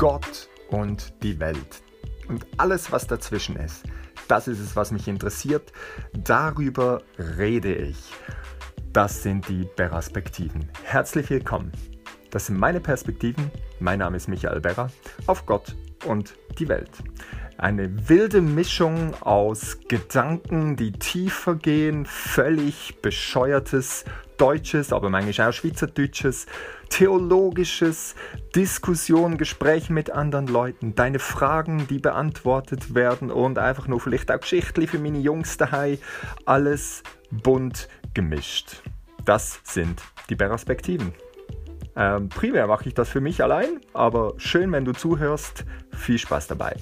Gott und die Welt. Und alles, was dazwischen ist, das ist es, was mich interessiert. Darüber rede ich. Das sind die Perspektiven. Herzlich willkommen. Das sind meine Perspektiven. Mein Name ist Michael Berrer auf Gott und die Welt. Eine wilde Mischung aus Gedanken, die tiefer gehen, völlig bescheuertes Deutsches, aber manchmal auch Schweizerdeutsches, theologisches, Diskussion, Gespräch mit anderen Leuten, deine Fragen, die beantwortet werden und einfach nur vielleicht auch Geschichten für meine Jungs daheim. Alles bunt gemischt. Das sind die Perspektiven. Ähm, primär mache ich das für mich allein, aber schön, wenn du zuhörst. Viel Spaß dabei.